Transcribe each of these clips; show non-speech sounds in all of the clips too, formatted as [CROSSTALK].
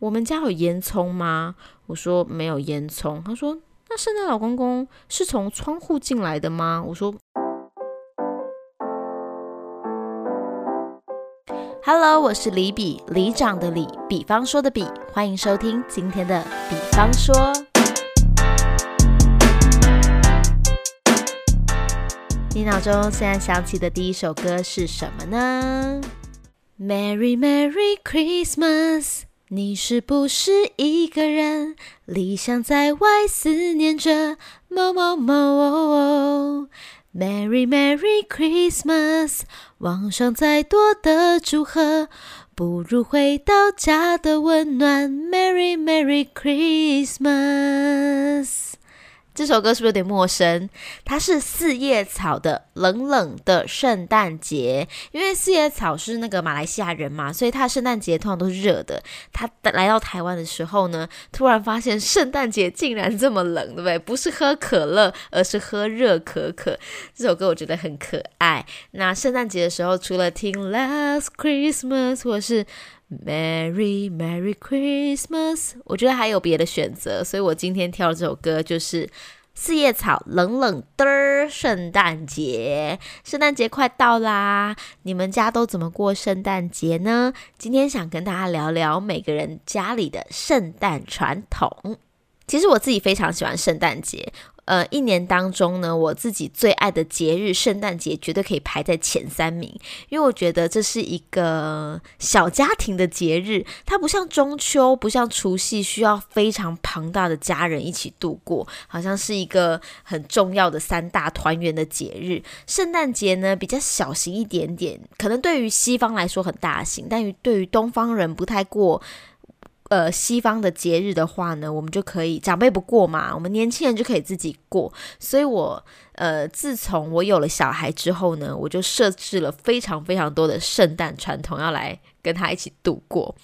我们家有烟囱吗？我说没有烟囱。他说那圣诞老公公是从窗户进来的吗？我说。Hello，我是李比，李长的李，比方说的比，欢迎收听今天的比方说。你脑中现在想起的第一首歌是什么呢？Merry Merry Christmas，你是不是一个人？理想在外思念着某某某。Merry Merry Christmas，网上再多的祝贺，不如回到家的温暖。Merry Merry Christmas。这首歌是不是有点陌生？它是四叶草的《冷冷的圣诞节》，因为四叶草是那个马来西亚人嘛，所以他圣诞节通常都是热的。他来到台湾的时候呢，突然发现圣诞节竟然这么冷，对不对？不是喝可乐，而是喝热可可。这首歌我觉得很可爱。那圣诞节的时候，除了听《Last Christmas》或者是 Merry Merry Christmas，我觉得还有别的选择，所以我今天挑的这首歌就是四叶草冷冷的圣诞节。圣诞节快到啦，你们家都怎么过圣诞节呢？今天想跟大家聊聊每个人家里的圣诞传统。其实我自己非常喜欢圣诞节。呃，一年当中呢，我自己最爱的节日圣诞节绝对可以排在前三名，因为我觉得这是一个小家庭的节日，它不像中秋，不像除夕，需要非常庞大的家人一起度过，好像是一个很重要的三大团圆的节日。圣诞节呢比较小型一点点，可能对于西方来说很大型，但于对于东方人不太过。呃，西方的节日的话呢，我们就可以长辈不过嘛，我们年轻人就可以自己过。所以，我呃，自从我有了小孩之后呢，我就设置了非常非常多的圣诞传统，要来跟他一起度过。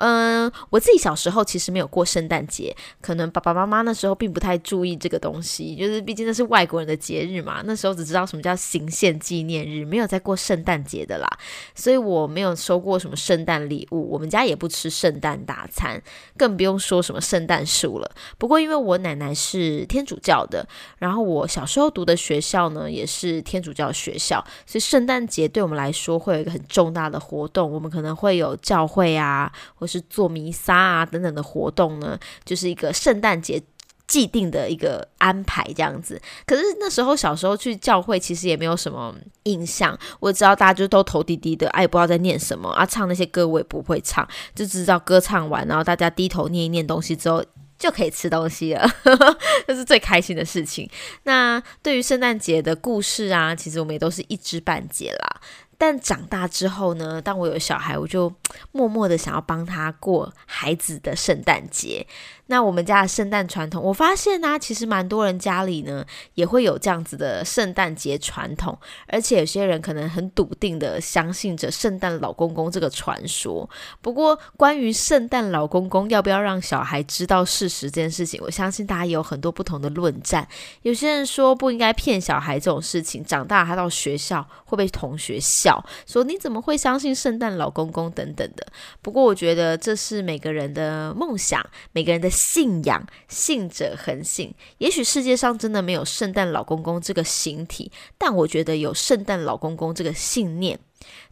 嗯，我自己小时候其实没有过圣诞节，可能爸爸妈妈那时候并不太注意这个东西，就是毕竟那是外国人的节日嘛。那时候只知道什么叫行宪纪念日，没有在过圣诞节的啦，所以我没有收过什么圣诞礼物，我们家也不吃圣诞大餐，更不用说什么圣诞树了。不过因为我奶奶是天主教的，然后我小时候读的学校呢也是天主教学校，所以圣诞节对我们来说会有一个很重大的活动，我们可能会有教会啊，或是做弥撒啊等等的活动呢，就是一个圣诞节既定的一个安排这样子。可是那时候小时候去教会，其实也没有什么印象。我知道大家就都头低低的，哎，不知道在念什么啊，唱那些歌我也不会唱，就知道歌唱完，然后大家低头念一念东西之后就可以吃东西了，[LAUGHS] 这是最开心的事情。那对于圣诞节的故事啊，其实我们也都是一知半解啦。但长大之后呢，当我有小孩，我就 [TSK] 默默的想要帮他过孩子的圣诞节。那我们家的圣诞传统，我发现呢，其实蛮多人家里呢也会有这样子的圣诞节传统，而且有些人可能很笃定的相信着圣诞老公公这个传说。不过，关于圣诞老公公要不要让小孩知道事实这件事情，我相信大家也有很多不同的论战。有些人说不应该骗小孩这种事情，长大他到学校会被同学笑，说你怎么会相信圣诞老公公等等的。不过，我觉得这是每个人的梦想，每个人的。信仰，信者恒信。也许世界上真的没有圣诞老公公这个形体，但我觉得有圣诞老公公这个信念，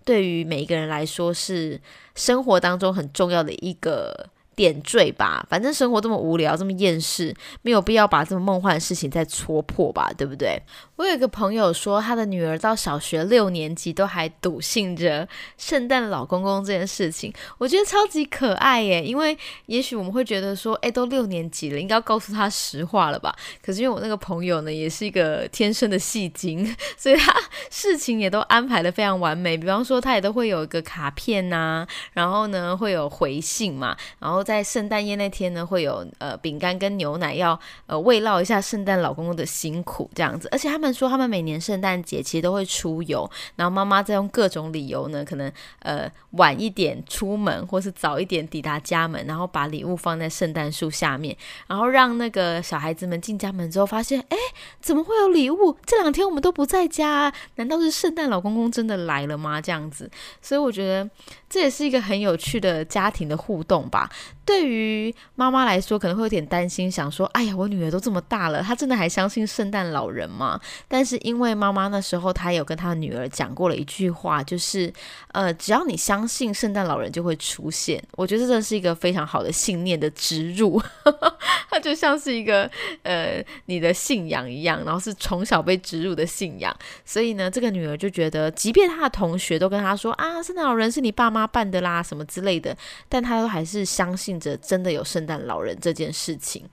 对于每一个人来说是生活当中很重要的一个。点缀吧，反正生活这么无聊，这么厌世，没有必要把这么梦幻的事情再戳破吧，对不对？我有一个朋友说，他的女儿到小学六年级都还笃信着圣诞老公公这件事情，我觉得超级可爱耶。因为也许我们会觉得说，哎，都六年级了，应该要告诉他实话了吧？可是因为我那个朋友呢，也是一个天生的戏精，[LAUGHS] 所以他事情也都安排的非常完美。比方说，他也都会有一个卡片呐，然后呢会有回信嘛，然后。在圣诞夜那天呢，会有呃饼干跟牛奶要呃慰劳一下圣诞老公公的辛苦这样子，而且他们说他们每年圣诞节其实都会出游，然后妈妈再用各种理由呢，可能呃晚一点出门或是早一点抵达家门，然后把礼物放在圣诞树下面，然后让那个小孩子们进家门之后发现，哎，怎么会有礼物？这两天我们都不在家，难道是圣诞老公公真的来了吗？这样子，所以我觉得这也是一个很有趣的家庭的互动吧。对于妈妈来说，可能会有点担心，想说：“哎呀，我女儿都这么大了，她真的还相信圣诞老人吗？”但是因为妈妈那时候她有跟她女儿讲过了一句话，就是：“呃，只要你相信圣诞老人就会出现。”我觉得这是一个非常好的信念的植入，[LAUGHS] 它就像是一个呃你的信仰一样，然后是从小被植入的信仰。所以呢，这个女儿就觉得，即便她的同学都跟她说：“啊，圣诞老人是你爸妈扮的啦，什么之类的。”但她都还是相信。着真的有圣诞老人这件事情，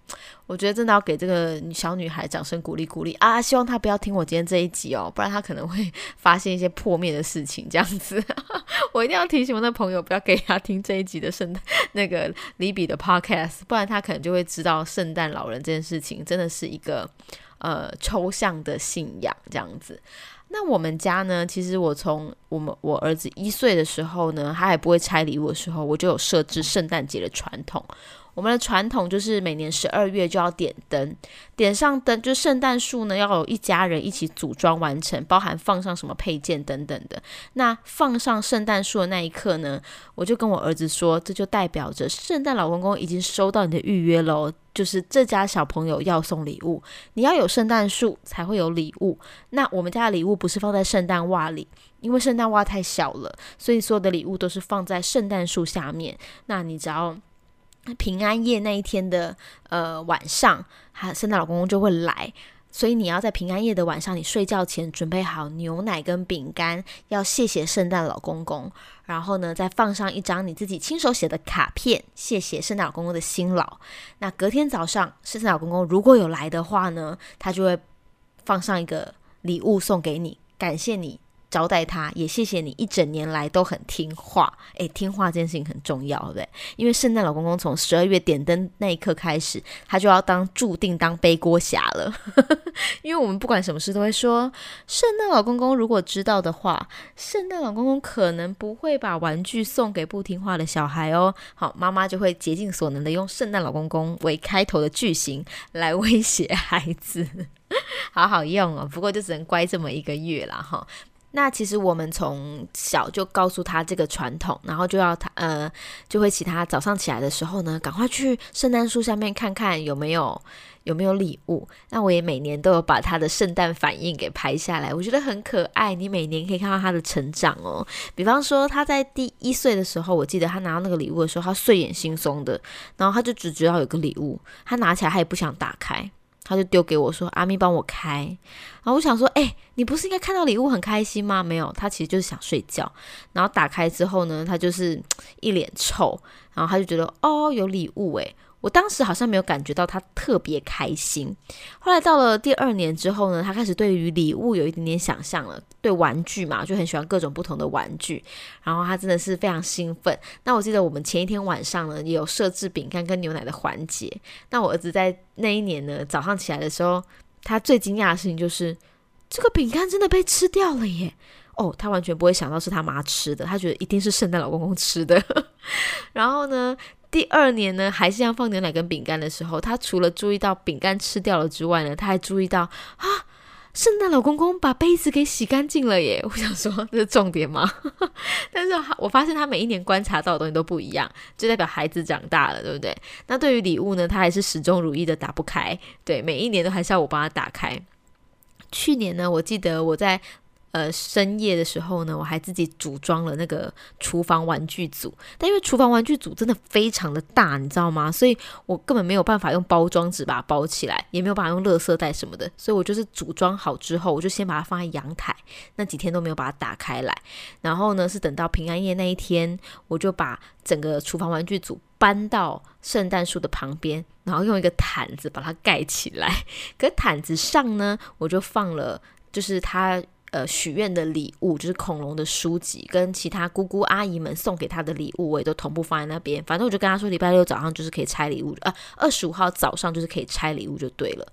我觉得真的要给这个小女孩掌声鼓励鼓励啊！希望她不要要听我今天这一集哦，不然他可能会发现一些破灭的事情。这样子，[LAUGHS] 我一定要提醒我的朋友不要给他听这一集的圣诞那个李比的 podcast，不然他可能就会知道圣诞老人这件事情真的是一个呃抽象的信仰这样子。那我们家呢？其实我从我们我儿子一岁的时候呢，他还不会拆礼物的时候，我就有设置圣诞节的传统。我们的传统就是每年十二月就要点灯，点上灯就圣诞树呢要有一家人一起组装完成，包含放上什么配件等等的。那放上圣诞树的那一刻呢，我就跟我儿子说，这就代表着圣诞老公公已经收到你的预约喽，就是这家小朋友要送礼物，你要有圣诞树才会有礼物。那我们家的礼物不是放在圣诞袜里，因为圣诞袜太小了，所以所有的礼物都是放在圣诞树下面。那你只要。平安夜那一天的呃晚上，他圣诞老公公就会来，所以你要在平安夜的晚上，你睡觉前准备好牛奶跟饼干，要谢谢圣诞老公公，然后呢再放上一张你自己亲手写的卡片，谢谢圣诞老公公的辛劳。那隔天早上，圣诞老公公如果有来的话呢，他就会放上一个礼物送给你，感谢你。招待他，也谢谢你一整年来都很听话。诶，听话这件事情很重要，对不对？因为圣诞老公公从十二月点灯那一刻开始，他就要当注定当背锅侠了。[LAUGHS] 因为我们不管什么事都会说，圣诞老公公如果知道的话，圣诞老公公可能不会把玩具送给不听话的小孩哦。好，妈妈就会竭尽所能的用圣诞老公公为开头的句型来威胁孩子，[LAUGHS] 好好用哦。不过就只能乖这么一个月了哈。那其实我们从小就告诉他这个传统，然后就要他呃，就会请他早上起来的时候呢，赶快去圣诞树下面看看有没有有没有礼物。那我也每年都有把他的圣诞反应给拍下来，我觉得很可爱。你每年可以看到他的成长哦。比方说他在第一岁的时候，我记得他拿到那个礼物的时候，他睡眼惺忪的，然后他就只知道有个礼物，他拿起来他也不想打开。他就丢给我说：“阿咪帮我开。”然后我想说：“哎，你不是应该看到礼物很开心吗？”没有，他其实就是想睡觉。然后打开之后呢，他就是 [TSK] 一脸臭，然后他就觉得：“哦，有礼物诶。我当时好像没有感觉到他特别开心。后来到了第二年之后呢，他开始对于礼物有一点点想象了。对玩具嘛，就很喜欢各种不同的玩具。然后他真的是非常兴奋。那我记得我们前一天晚上呢，也有设置饼干跟牛奶的环节。那我儿子在那一年呢，早上起来的时候，他最惊讶的事情就是这个饼干真的被吃掉了耶！哦，他完全不会想到是他妈吃的，他觉得一定是圣诞老公公吃的。[LAUGHS] 然后呢？第二年呢，还是要放牛奶跟饼干的时候，他除了注意到饼干吃掉了之外呢，他还注意到啊，圣诞老公公把杯子给洗干净了耶！[LAUGHS] 我想说这是重点吗？[LAUGHS] 但是我发现他每一年观察到的东西都不一样，就代表孩子长大了，对不对？那对于礼物呢，他还是始终如一的打不开，对，每一年都还是要我帮他打开。去年呢，我记得我在。呃，深夜的时候呢，我还自己组装了那个厨房玩具组，但因为厨房玩具组真的非常的大，你知道吗？所以我根本没有办法用包装纸把它包起来，也没有办法用垃圾袋什么的，所以我就是组装好之后，我就先把它放在阳台，那几天都没有把它打开来。然后呢，是等到平安夜那一天，我就把整个厨房玩具组搬到圣诞树的旁边，然后用一个毯子把它盖起来。可毯子上呢，我就放了，就是它。呃，许愿的礼物就是恐龙的书籍，跟其他姑姑阿姨们送给他的礼物，我也都同步放在那边。反正我就跟他说，礼拜六早上就是可以拆礼物，呃，二十五号早上就是可以拆礼物就对了。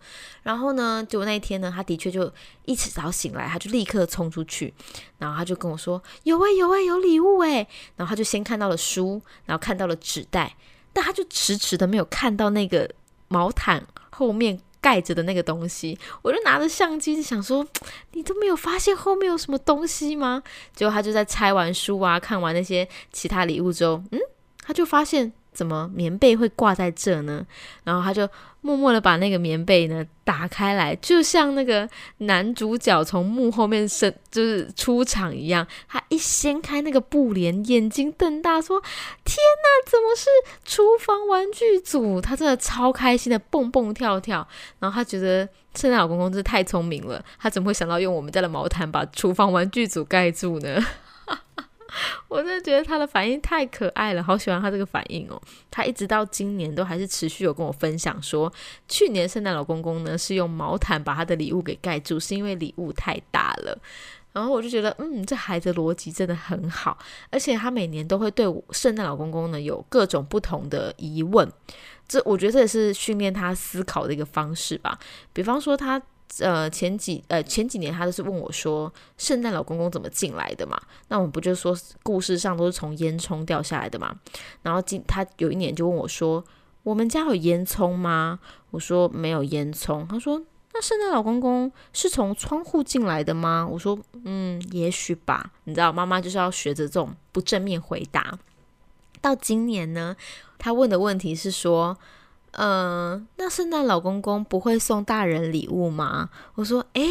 然后呢，就那一天呢，他的确就一早醒来，他就立刻冲出去，然后他就跟我说：“有哎，有哎，有礼物哎。”然后他就先看到了书，然后看到了纸袋，但他就迟迟的没有看到那个毛毯后面。盖着的那个东西，我就拿着相机想说，[TSK] 你都没有发现后面有什么东西吗？结果他就在拆完书啊，看完那些其他礼物之后，嗯，他就发现。怎么棉被会挂在这呢？然后他就默默的把那个棉被呢打开来，就像那个男主角从幕后面生就是出场一样。他一掀开那个布帘，眼睛瞪大，说：“天哪，怎么是厨房玩具组？”他真的超开心的蹦蹦跳跳。然后他觉得圣诞老公公真是太聪明了，他怎么会想到用我们家的毛毯把厨房玩具组盖住呢？[LAUGHS] [LAUGHS] 我真的觉得他的反应太可爱了，好喜欢他这个反应哦。他一直到今年都还是持续有跟我分享说，去年圣诞老公公呢是用毛毯把他的礼物给盖住，是因为礼物太大了。然后我就觉得，嗯，这孩子逻辑真的很好，而且他每年都会对圣诞老公公呢有各种不同的疑问，这我觉得这也是训练他思考的一个方式吧。比方说他。呃，前几呃前几年他都是问我说，圣诞老公公怎么进来的嘛？那我们不就说故事上都是从烟囱掉下来的嘛？然后今他有一年就问我说，我们家有烟囱吗？我说没有烟囱。他说，那圣诞老公公是从窗户进来的吗？我说，嗯，也许吧。你知道，妈妈就是要学着这种不正面回答。到今年呢，他问的问题是说。嗯，那圣诞老公公不会送大人礼物吗？我说，诶，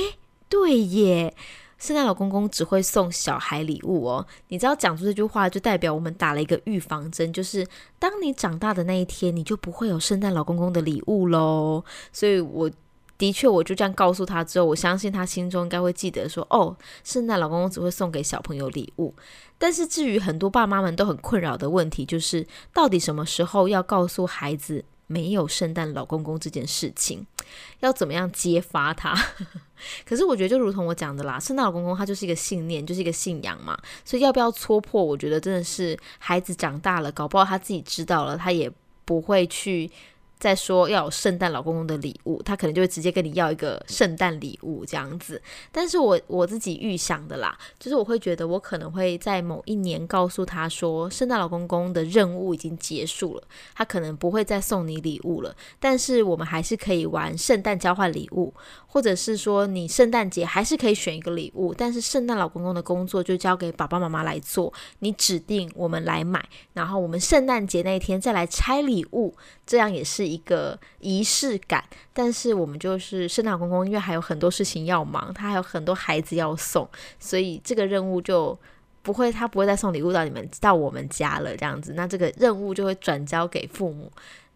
对耶，圣诞老公公只会送小孩礼物哦。你知道讲出这句话，就代表我们打了一个预防针，就是当你长大的那一天，你就不会有圣诞老公公的礼物喽。所以我的确，我就这样告诉他之后，我相信他心中应该会记得说，哦，圣诞老公公只会送给小朋友礼物。但是至于很多爸妈们都很困扰的问题，就是到底什么时候要告诉孩子？没有圣诞老公公这件事情，要怎么样揭发他？[LAUGHS] 可是我觉得就如同我讲的啦，圣诞老公公他就是一个信念，就是一个信仰嘛，所以要不要戳破？我觉得真的是孩子长大了，搞不好他自己知道了，他也不会去。再说要有圣诞老公公的礼物，他可能就会直接跟你要一个圣诞礼物这样子。但是我我自己预想的啦，就是我会觉得我可能会在某一年告诉他说，圣诞老公公的任务已经结束了，他可能不会再送你礼物了。但是我们还是可以玩圣诞交换礼物，或者是说你圣诞节还是可以选一个礼物，但是圣诞老公公的工作就交给爸爸妈妈来做，你指定我们来买，然后我们圣诞节那一天再来拆礼物，这样也是。一个仪式感，但是我们就是圣诞公公，因为还有很多事情要忙，他还有很多孩子要送，所以这个任务就不会，他不会再送礼物到你们到我们家了，这样子，那这个任务就会转交给父母。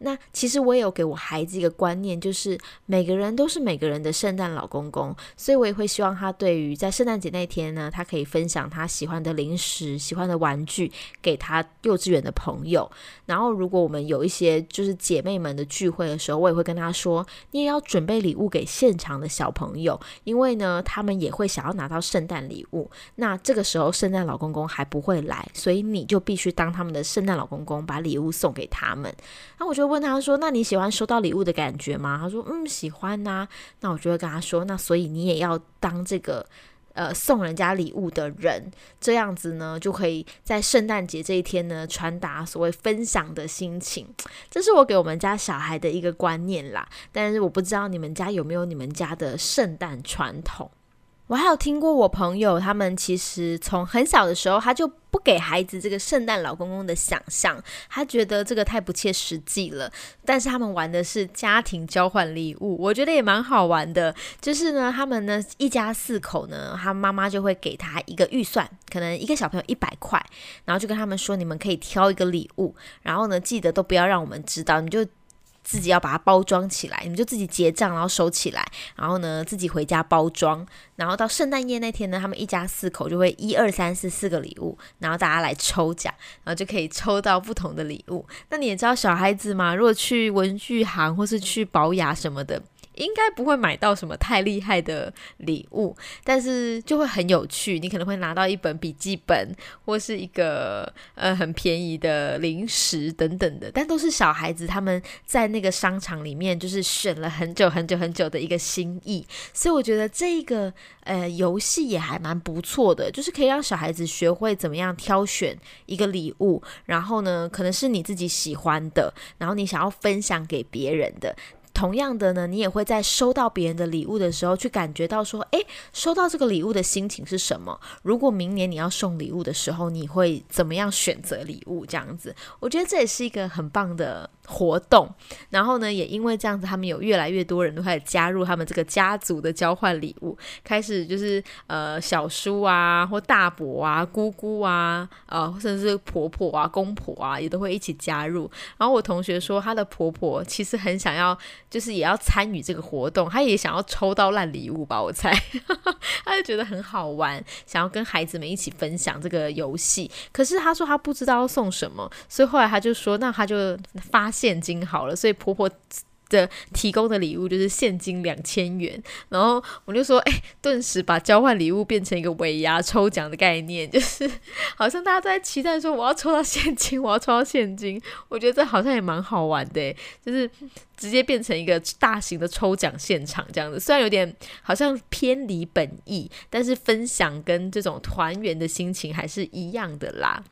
那其实我也有给我孩子一个观念，就是每个人都是每个人的圣诞老公公，所以我也会希望他对于在圣诞节那天呢，他可以分享他喜欢的零食、喜欢的玩具给他幼稚园的朋友。然后如果我们有一些就是姐妹们的聚会的时候，我也会跟他说，你也要准备礼物给现场的小朋友，因为呢，他们也会想要拿到圣诞礼物。那这个时候圣诞老公公还不会来，所以你就必须当他们的圣诞老公公，把礼物送给他们。那我觉得。问他说：“那你喜欢收到礼物的感觉吗？”他说：“嗯，喜欢呐。”那我就会跟他说：“那所以你也要当这个呃送人家礼物的人，这样子呢，就可以在圣诞节这一天呢传达所谓分享的心情。这是我给我们家小孩的一个观念啦。但是我不知道你们家有没有你们家的圣诞传统。”我还有听过我朋友，他们其实从很小的时候，他就不给孩子这个圣诞老公公的想象，他觉得这个太不切实际了。但是他们玩的是家庭交换礼物，我觉得也蛮好玩的。就是呢，他们呢一家四口呢，他妈妈就会给他一个预算，可能一个小朋友一百块，然后就跟他们说，你们可以挑一个礼物，然后呢记得都不要让我们知道，你就。自己要把它包装起来，你们就自己结账，然后收起来，然后呢自己回家包装，然后到圣诞夜那天呢，他们一家四口就会一二三四四个礼物，然后大家来抽奖，然后就可以抽到不同的礼物。那你也知道小孩子嘛，如果去文具行或是去保雅什么的。应该不会买到什么太厉害的礼物，但是就会很有趣。你可能会拿到一本笔记本，或是一个呃很便宜的零食等等的，但都是小孩子他们在那个商场里面就是选了很久很久很久的一个心意。所以我觉得这个呃游戏也还蛮不错的，就是可以让小孩子学会怎么样挑选一个礼物，然后呢可能是你自己喜欢的，然后你想要分享给别人的。同样的呢，你也会在收到别人的礼物的时候，去感觉到说，诶，收到这个礼物的心情是什么？如果明年你要送礼物的时候，你会怎么样选择礼物？这样子，我觉得这也是一个很棒的活动。然后呢，也因为这样子，他们有越来越多人都开始加入他们这个家族的交换礼物，开始就是呃小叔啊，或大伯啊、姑姑啊，呃，甚至是婆婆啊、公婆啊，也都会一起加入。然后我同学说，她的婆婆其实很想要。就是也要参与这个活动，他也想要抽到烂礼物吧，我猜，[LAUGHS] 他就觉得很好玩，想要跟孩子们一起分享这个游戏。可是他说他不知道要送什么，所以后来他就说，那他就发现金好了。所以婆婆。的提供的礼物就是现金两千元，然后我就说，哎，顿时把交换礼物变成一个尾牙抽奖的概念，就是好像大家都在期待说，我要抽到现金，我要抽到现金。我觉得这好像也蛮好玩的，就是直接变成一个大型的抽奖现场这样子。虽然有点好像偏离本意，但是分享跟这种团圆的心情还是一样的啦。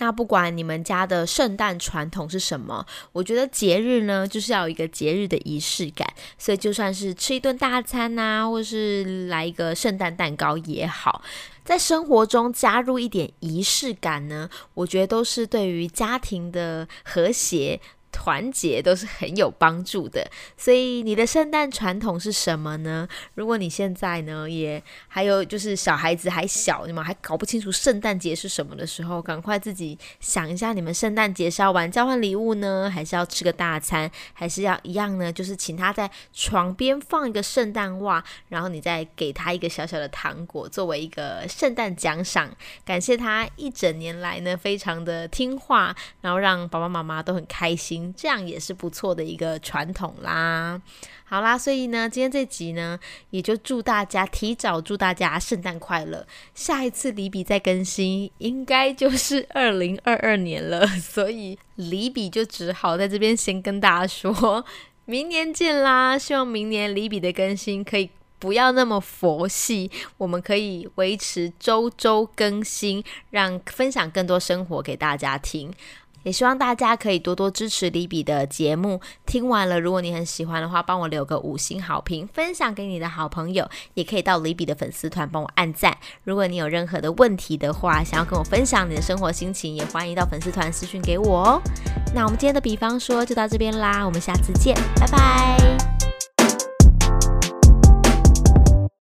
那不管你们家的圣诞传统是什么，我觉得节日呢就是要有一个节日的仪式感，所以就算是吃一顿大餐呐，或是来一个圣诞蛋糕也好，在生活中加入一点仪式感呢，我觉得都是对于家庭的和谐。团结都是很有帮助的，所以你的圣诞传统是什么呢？如果你现在呢也还有就是小孩子还小，你们还搞不清楚圣诞节是什么的时候，赶快自己想一下，你们圣诞节是要玩交换礼物呢，还是要吃个大餐，还是要一样呢？就是请他在床边放一个圣诞袜，然后你再给他一个小小的糖果作为一个圣诞奖赏，感谢他一整年来呢非常的听话，然后让爸爸妈妈都很开心。这样也是不错的一个传统啦。好啦，所以呢，今天这集呢，也就祝大家提早祝大家圣诞快乐。下一次离比再更新，应该就是 [LAUGHS] 二零二二年了，[LAUGHS] 所以离比就只好在这边先跟大家说，明年见啦！[LAUGHS] 希望明年离比的更新可以不要那么佛系，我们可以维持周周更新，让分享更多生活给大家听。也希望大家可以多多支持李比的节目。听完了，如果你很喜欢的话，帮我留个五星好评，分享给你的好朋友，也可以到李比的粉丝团帮我按赞。如果你有任何的问题的话，想要跟我分享你的生活心情，也欢迎到粉丝团私讯给我哦。那我们今天的比方说就到这边啦，我们下次见，拜拜。